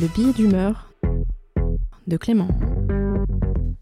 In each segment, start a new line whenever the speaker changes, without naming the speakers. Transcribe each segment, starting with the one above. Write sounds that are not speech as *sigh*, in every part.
Le billet d'humeur de Clément.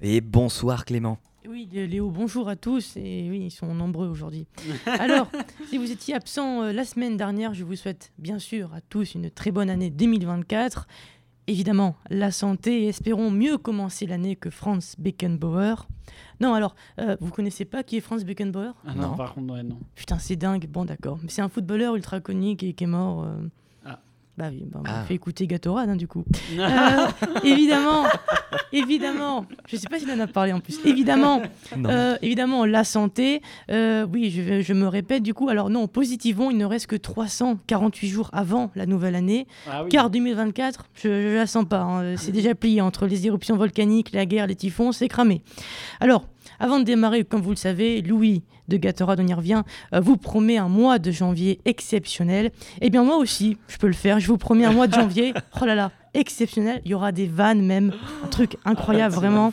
Et bonsoir Clément.
Oui, Léo, bonjour à tous. Et oui, ils sont nombreux aujourd'hui. Alors, *laughs* si vous étiez absent euh, la semaine dernière, je vous souhaite bien sûr à tous une très bonne année 2024. Évidemment, la santé et espérons mieux commencer l'année que Franz Beckenbauer. Non, alors, euh, vous connaissez pas qui est Franz Beckenbauer?
Ah non, par contre, ouais, non.
Putain, c'est dingue. Bon, d'accord. C'est un footballeur ultra connu qui, qui est mort. euh. Bah oui, bah, on
Ah.
fait écouter Gatorade, hein, du coup. *laughs* Euh, évidemment, évidemment. Je sais pas s'il en a parlé en plus. Évidemment, euh, évidemment, la santé. euh, oui, je, je me répète du coup. Alors non, positivement, il ne reste que 348 jours avant la nouvelle année.
Ah oui.
Car 2024, je, je la sens pas. hein. C'est déjà plié entre les éruptions volcaniques, la guerre, les typhons, c'est cramé. Alors, avant de démarrer, comme vous le savez, Louis de Gatorade, on y revient, euh, vous promet un mois de janvier exceptionnel. Eh bien, moi aussi, je peux le faire. Je vous promets un mois de janvier. *laughs* Oh là là, exceptionnel. Il y aura des vannes même, un truc incroyable
Ah,
vraiment.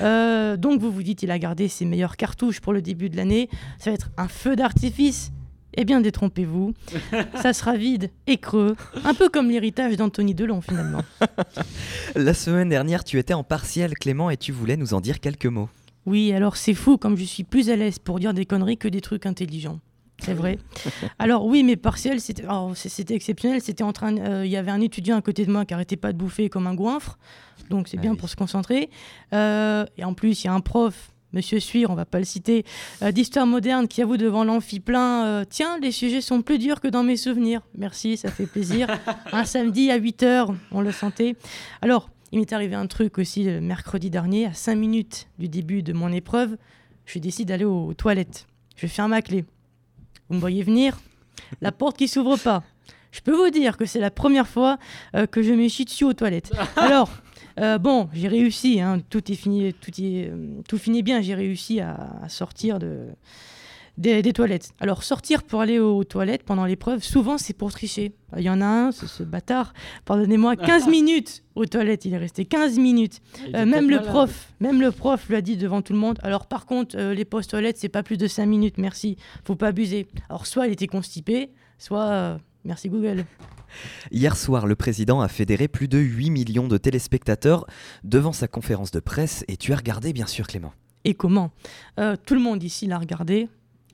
Euh, donc, vous vous dites, il a gardé ses meilleures cartouches pour le début de l'année. Ça va être un feu d'artifice. Eh bien, détrompez-vous. Ça sera vide et creux, un peu comme l'héritage d'Anthony Delon finalement. *laughs*
La semaine dernière, tu étais en partiel Clément et tu voulais nous en dire quelques mots.
Oui, alors c'est fou comme je suis plus à l'aise pour dire des conneries que des trucs intelligents. C'est vrai. *laughs* Alors oui, mes partiels, c'était c'est- c'était exceptionnel. C'était en train, euh, il y avait un étudiant à côté de moi qui arrêtait pas de bouffer comme un goinfre, donc c'est
Ah
bien
oui.
pour se concentrer. Euh, et en plus, il y a un prof, Monsieur Suir, on va pas le citer, euh, d'histoire moderne qui avoue devant l'amphi plein, tiens, les sujets sont plus durs que dans mes souvenirs. Merci, ça fait plaisir. *laughs* un samedi à 8 h on le sentait. Alors, il m'est arrivé un truc aussi le mercredi dernier, à 5 minutes du début de mon épreuve, je décide d'aller aux toilettes. Je ferme ma clé. Vous me voyez venir? La porte qui s'ouvre pas. Je peux vous dire que c'est la première fois euh, que je me chie dessus aux toilettes. *laughs* Alors, euh, bon, j'ai réussi, hein, tout est fini, tout, est, euh, tout finit bien, j'ai réussi à, à sortir de, des, des toilettes. Alors, sortir pour aller aux toilettes pendant l'épreuve, souvent c'est pour tricher. Il y en a un, c'est ce bâtard, pardonnez-moi, *laughs* 15 minutes aux toilettes, il est resté 15 minutes.
Était
Euh, même le prof, même le prof lui a dit devant tout le monde. Alors par contre, euh, les postes toilettes, c'est pas plus de 5 minutes, merci. Faut pas abuser. Alors soit il était constipé, soit euh, merci Google.
Hier soir, le président a fédéré plus de 8 millions de téléspectateurs devant sa conférence de presse et tu as regardé bien sûr Clément?
Et comment? Euh, Tout le monde ici l'a regardé.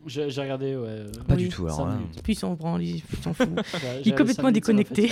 J'ai regardé, ouais. euh,
Pas
Oui,
du tout alors.
minutes.
Puis il s'en branle, il s'en fout.
Ouais,
Il est complètement déconnecté.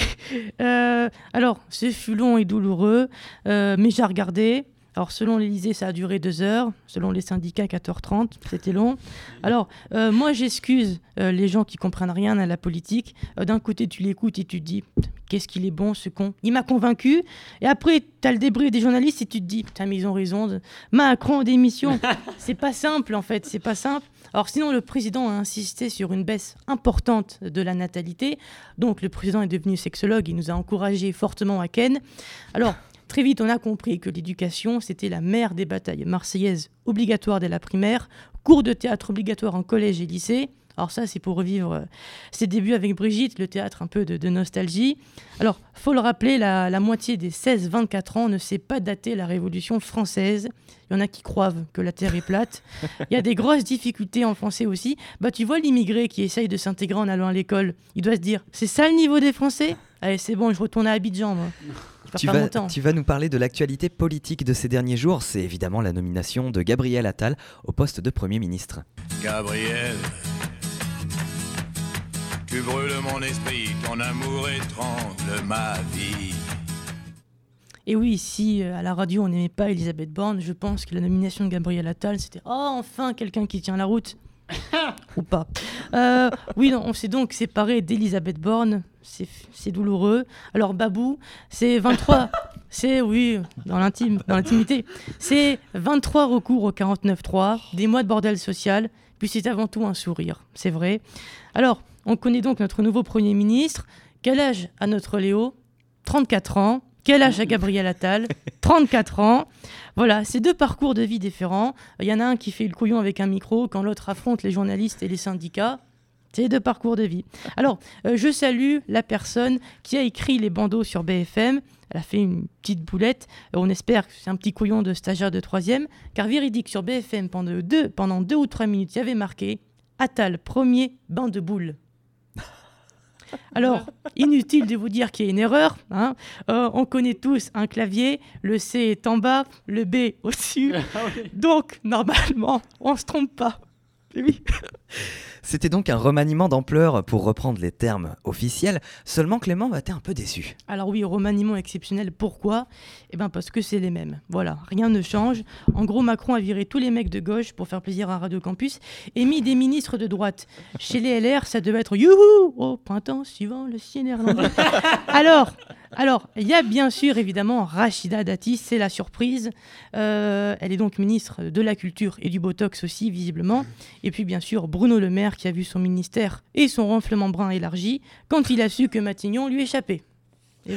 Euh, alors, ce fut long et douloureux, euh, mais j'ai regardé. Alors, selon l'Elysée, ça a duré deux heures. Selon les syndicats, 4h30. C'était long. Alors, euh, moi, j'excuse euh, les gens qui comprennent rien à la politique. Euh, D'un côté, tu l'écoutes et tu te dis Qu'est-ce qu'il est bon, ce con Il m'a convaincu. Et après, tu as le débris des journalistes et tu te dis Putain, mais ils ont raison. Macron en démission. *laughs* c'est pas simple, en fait. C'est pas simple. Alors, sinon, le président a insisté sur une baisse importante de la natalité. Donc le président est devenu sexologue, il nous a encouragés fortement à Ken. Alors très vite on a compris que l'éducation c'était la mère des batailles marseillaises obligatoires dès la primaire, cours de théâtre obligatoire en collège et lycée. Alors ça c'est pour revivre euh, ses débuts avec Brigitte, le théâtre un peu de, de nostalgie. Alors faut le rappeler, la, la moitié des 16-24 ans ne sait pas dater la Révolution française. Il y en a qui croient que la Terre est plate. Il y a des *laughs* grosses difficultés en français aussi. Bah, tu vois l'immigré qui essaye de s'intégrer en allant à l'école, il doit se dire c'est ça le niveau des Français? Allez, c'est bon, je retourne à Abidjan, moi.
Tu
pas
vas, tu vas nous parler de l'actualité politique de ces derniers jours. C'est évidemment la nomination de Gabriel Attal au poste de Premier ministre.
Gabriel, tu brûles mon esprit, ton amour étrangle ma vie.
Et oui, si euh, à la radio on n'aimait pas Elisabeth Borne, je pense que la nomination de Gabriel Attal, c'était oh enfin quelqu'un qui tient la route. Ou pas. Euh, oui, non, on s'est donc séparé d'Elisabeth Borne. C'est douloureux. Alors Babou, c'est 23. *laughs* C'est oui, dans l'intime, dans l'intimité. C'est 23 recours au 49.3, des mois de bordel social, puis c'est avant tout un sourire, c'est vrai. Alors, on connaît donc notre nouveau Premier ministre. Quel âge a notre Léo? 34 ans. Quel âge a Gabriel Attal *laughs* 34 ans. Voilà, c'est deux parcours de vie différents. Il y en a un qui fait le couillon avec un micro quand l'autre affronte les journalistes et les syndicats. C'est deux parcours de vie. Alors, euh, je salue la personne qui a écrit les bandeaux sur BFM. Elle a fait une petite boulette. Euh, on espère que c'est un petit couillon de stagiaire de troisième. Car véridique, sur BFM, pendant deux, pendant deux ou trois minutes, il y avait marqué Attal, premier bain de boule. Alors, inutile de vous dire qu'il y a une erreur. hein. Euh, on connaît tous un clavier, le C est en bas, le B au-dessus. *laughs*
Ah.
Donc, normalement, on ne se trompe pas. Oui. *laughs*
C'était donc un remaniement d'ampleur pour reprendre les termes officiels, seulement Clément va être un peu déçu.
Alors oui, remaniement exceptionnel. Pourquoi? Eh bien parce que c'est les mêmes. Voilà, rien ne change. En gros, Macron a viré tous les mecs de gauche pour faire plaisir à Radio Campus et mis des ministres de droite. Chez les LR, ça devait être youhou au printemps suivant le ciel néerlandais. *laughs* alors, alors, il y a bien sûr évidemment Rachida Dati, c'est la surprise. Euh, elle est donc ministre de la Culture et du Botox aussi, visiblement. Et puis bien sûr Bruno Le Maire qui a vu son ministère et son renflement brun élargi quand il a su que Matignon lui échappait. Eh.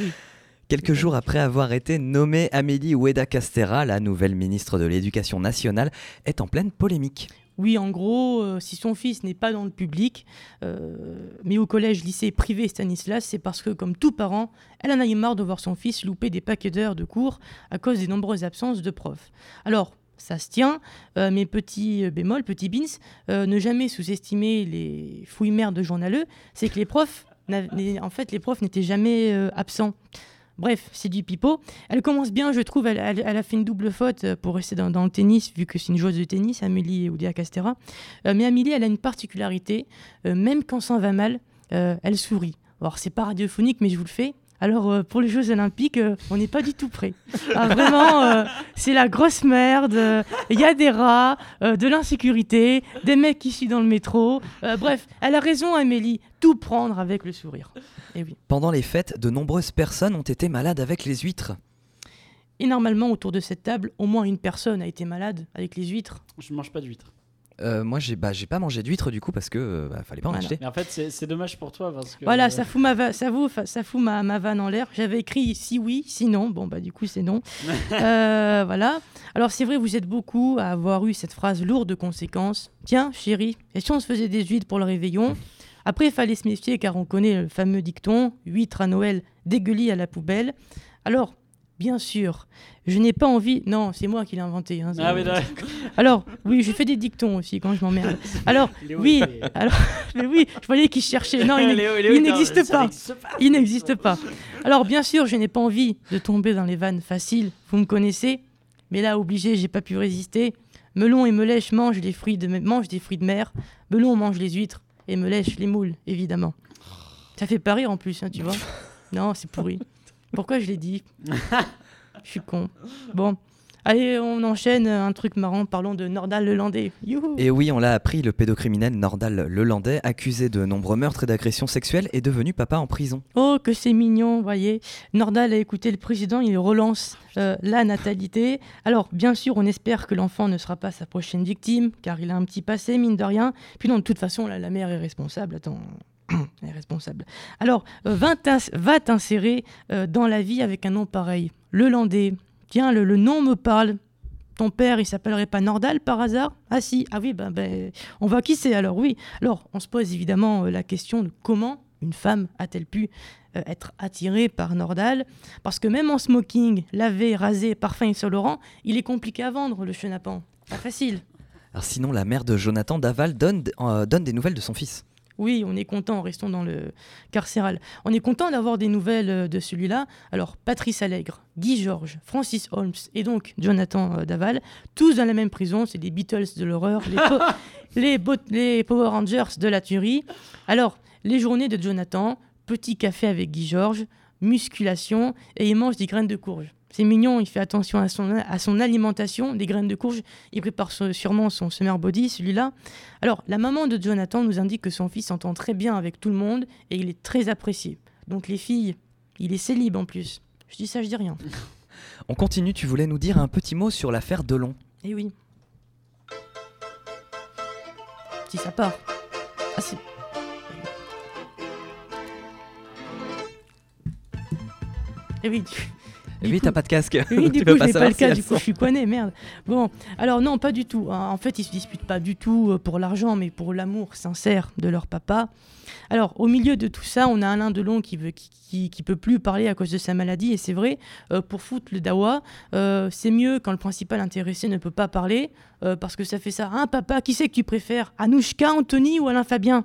Quelques jours après avoir été nommée, Amélie Oueda Castera, la nouvelle ministre de l'Éducation nationale, est en pleine polémique.
Oui, en gros, euh, si son fils n'est pas dans le public, euh, mais au collège, lycée privé Stanislas, c'est parce que, comme tout parent, elle en a eu marre de voir son fils louper des paquets d'heures de cours à cause des nombreuses absences de profs. Alors, ça se tient, euh, mais petit bémol, petit bins, ne jamais sous-estimer les fouilles mères de journaleux, c'est que les profs, en fait, les profs n'étaient jamais absents. Bref, c'est du pipeau. Elle commence bien, je trouve. Elle, a fait une double faute euh, pour rester dans, le tennis, vu que c'est une joueuse de tennis, Amélie Oudia Castera. Euh, mais Amélie, elle a une particularité. euh, même quand ça va mal, euh, elle sourit. Alors, c'est pas radiophonique, mais je vous le fais. Alors, pour les Jeux Olympiques, on n'est pas du tout prêt. Ah, vraiment, c'est la grosse merde. Il y a des rats, de l'insécurité, des mecs qui chient dans le métro. Bref, elle a raison, Amélie. Tout prendre avec le sourire. Et oui.
Pendant les fêtes, de nombreuses personnes ont été malades avec les huîtres.
Et normalement, autour de cette table, au moins une personne a été malade avec les huîtres.
Je mange pas d'huîtres.
Euh, moi, j'ai bah, j'ai pas mangé d'huîtres du coup parce que euh, bah, fallait pas en
Voilà.
acheter.
Mais en fait, c'est dommage pour toi parce que.
Voilà,
euh,
ça fout, ma, va- ça, vous- ça fout ma, ma vanne en l'air. J'avais écrit si oui, si non. Bon, bah du coup, c'est non. *laughs* Euh, voilà. Alors, c'est vrai, vous êtes beaucoup à avoir eu cette phrase lourde de conséquences. Tiens, chérie, et si on se faisait des huîtres pour le réveillon? Après, il fallait se méfier car on connaît le fameux dicton huîtres à Noël, dégueulis à la poubelle. Alors, bien sûr, je n'ai pas envie. Non, c'est moi qui l'ai inventé. hein,
Ah d'accord. *laughs*
Alors, oui, je fais des dictons aussi quand je m'emmerde. *laughs* Alors,
Léo,
oui,
est-
alors, *laughs* mais oui, je voyais qu'il cherchait. Non, il, n'existe pas. il n'existe pas. Alors, bien sûr, je n'ai pas envie de tomber dans les vannes faciles. Vous me connaissez. Mais là, obligé, j'ai pas pu résister. Melon et Melèche mangent, les fruits de, mangent des fruits de mer. Melon mange les huîtres et Melèche les moules, évidemment. Ça fait pas rire en plus, hein, tu vois. *laughs* Non, c'est pourri. Pourquoi je l'ai dit? *laughs* Je suis con. Bon. Allez, on enchaîne un truc marrant. Parlons de Nordal le Landais. Youhou
Et oui, on l'a appris, le pédocriminel Nordal Lelandais, accusé de nombreux meurtres et d'agressions sexuelles, est devenu papa en prison.
Oh, que c'est mignon, voyez. Nordal a écouté le président, il relance euh, la natalité. Alors, bien sûr, on espère que l'enfant ne sera pas sa prochaine victime, car il a un petit passé, mine de rien. Puis non, de toute façon, là, la mère est responsable. Attends. *clears throat* Elle est responsable. Alors, euh, va t'ins- va t'insérer euh, dans la vie avec un nom pareil. Le Landais. Tiens, le, nom me parle. Ton père, il s'appellerait pas Nordal par hasard? Ah si, ah oui, ben, ben, on voit qui c'est alors, oui. Alors, on se pose évidemment euh, la question de comment une femme a-t-elle pu euh, être attirée par Nordal? Parce que même en smoking, lavé, rasé, parfum et Saint-Laurent, il est compliqué à vendre le chenapan. Pas facile.
Alors sinon, la mère de Jonathan Daval donne, euh, donne des nouvelles de son fils.
Oui, on est content, restons dans le carcéral. On est content d'avoir des nouvelles euh, de celui-là. Alors, Patrice Allègre, Guy Georges, Francis Holmes et donc Jonathan euh, Daval, tous dans la même prison, c'est des Beatles de l'horreur, les, po- *laughs* les, les Power Rangers de la tuerie. Alors, les journées de Jonathan, petit café avec Guy Georges, musculation et il mange des graines de courge. C'est mignon, il fait attention à son, à son alimentation, des graines de courge. Il prépare sûrement son summer body, celui-là. Alors, la maman de Jonathan nous indique que son fils s'entend très bien avec tout le monde et il est très apprécié. Donc, les filles, il est célib en plus. Je dis ça, je dis rien. *laughs*
On continue, tu voulais nous dire un petit mot sur l'affaire Delon.
Eh oui. Si ça part. Ah, c'est. Eh oui, tu- Du
oui, t'as pas de casque.
Oui, *laughs* du
Tu
coup, je n'ai pas le
si
cas,
elle
du coup, je suis coiné, merde. Bon, alors non, pas du tout. hein. En fait, ils se disputent pas du tout euh, pour l'argent, mais pour l'amour sincère de leur papa. Alors, au milieu de tout ça, on a Alain Delon qui veut, qui, qui, qui peut plus parler à cause de sa maladie, et c'est vrai. euh, pour foutre le dawa, euh, c'est mieux quand le principal intéressé ne peut pas parler, euh, parce que ça fait ça. Hein, papa, qui c'est que tu préfères? Anouchka, Anthony ou Alain Fabien?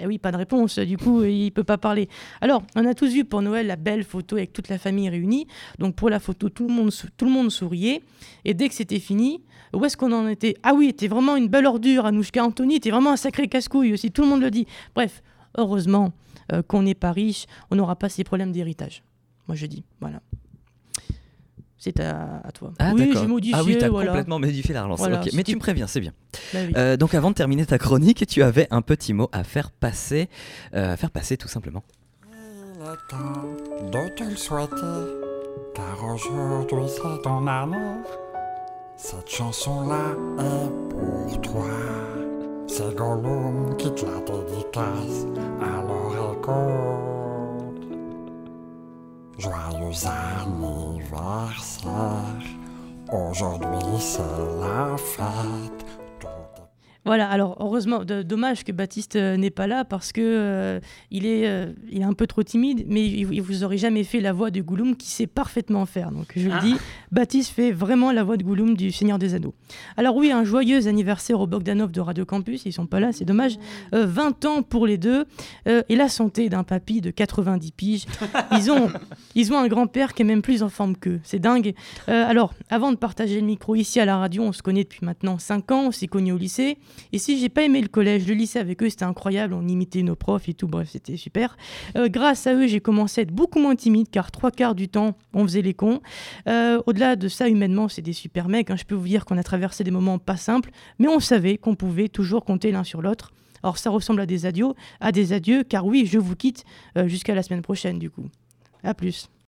Eh oui, pas de réponse, du coup, il peut pas parler. Alors, on a tous vu pour Noël la belle photo avec toute la famille réunie. Donc, pour la photo, tout le monde, tout le monde souriait. Et dès que c'était fini, où est-ce qu'on en était? Ah oui, t'es vraiment une belle ordure, Anouchka Anthony, t'es vraiment un sacré casse-couille aussi, tout le monde le dit. Bref, heureusement euh, qu'on n'est pas riche, on n'aura pas ces problèmes d'héritage. Moi, je dis, voilà. C'est à, toi.
Ah,
oui, j'ai modifié.
Ah oui, t'as
voilà.
complètement modifié la relance.
Voilà,
Mais tu me préviens, c'est bien.
Bah.
Euh, donc avant de terminer ta chronique, tu avais un petit mot à faire passer, euh, à faire passer tout simplement.
Il est temps de te le souhaiter, car aujourd'hui c'est ton année. Cette chanson-là est pour toi. C'est Gollum qui te la dédicace, alors écoute. Joyeux anniversaire, aujourd'hui c'est la fête.
Voilà, alors heureusement, dommage que Baptiste euh, n'est pas là parce que euh, il, est, euh, il est un peu trop timide, mais il, il vous aurait jamais fait la voix de Gollum qui sait parfaitement faire. Donc je le
Ah.
dis, Baptiste fait vraiment la voix de Gollum du Seigneur des Anneaux. Alors oui, un joyeux anniversaire au Bogdanov de Radio Campus, ils sont pas là, c'est dommage. Euh, 20 ans pour les deux, et la santé d'un papy de 90 piges. Ils ont, *laughs* ils ont un grand-père qui est même plus en forme qu'eux, c'est dingue. Alors, avant de partager le micro ici à la radio, on se connaît depuis maintenant 5 ans, on s'est connus au lycée. Et si j'ai pas aimé le collège, le lycée avec eux, c'était incroyable, on imitait nos profs et tout, bref, c'était super. Euh, grâce à eux, j'ai commencé à être beaucoup moins timide, car trois quarts du temps, on faisait les cons. Euh, Au-delà de ça, humainement, c'est des super mecs. hein. Je peux vous dire qu'on a traversé des moments pas simples, mais on savait qu'on pouvait toujours compter l'un sur l'autre. Alors ça ressemble à des adieux, à des adieux, car oui, je vous quitte euh, jusqu'à la semaine prochaine du coup. À plus.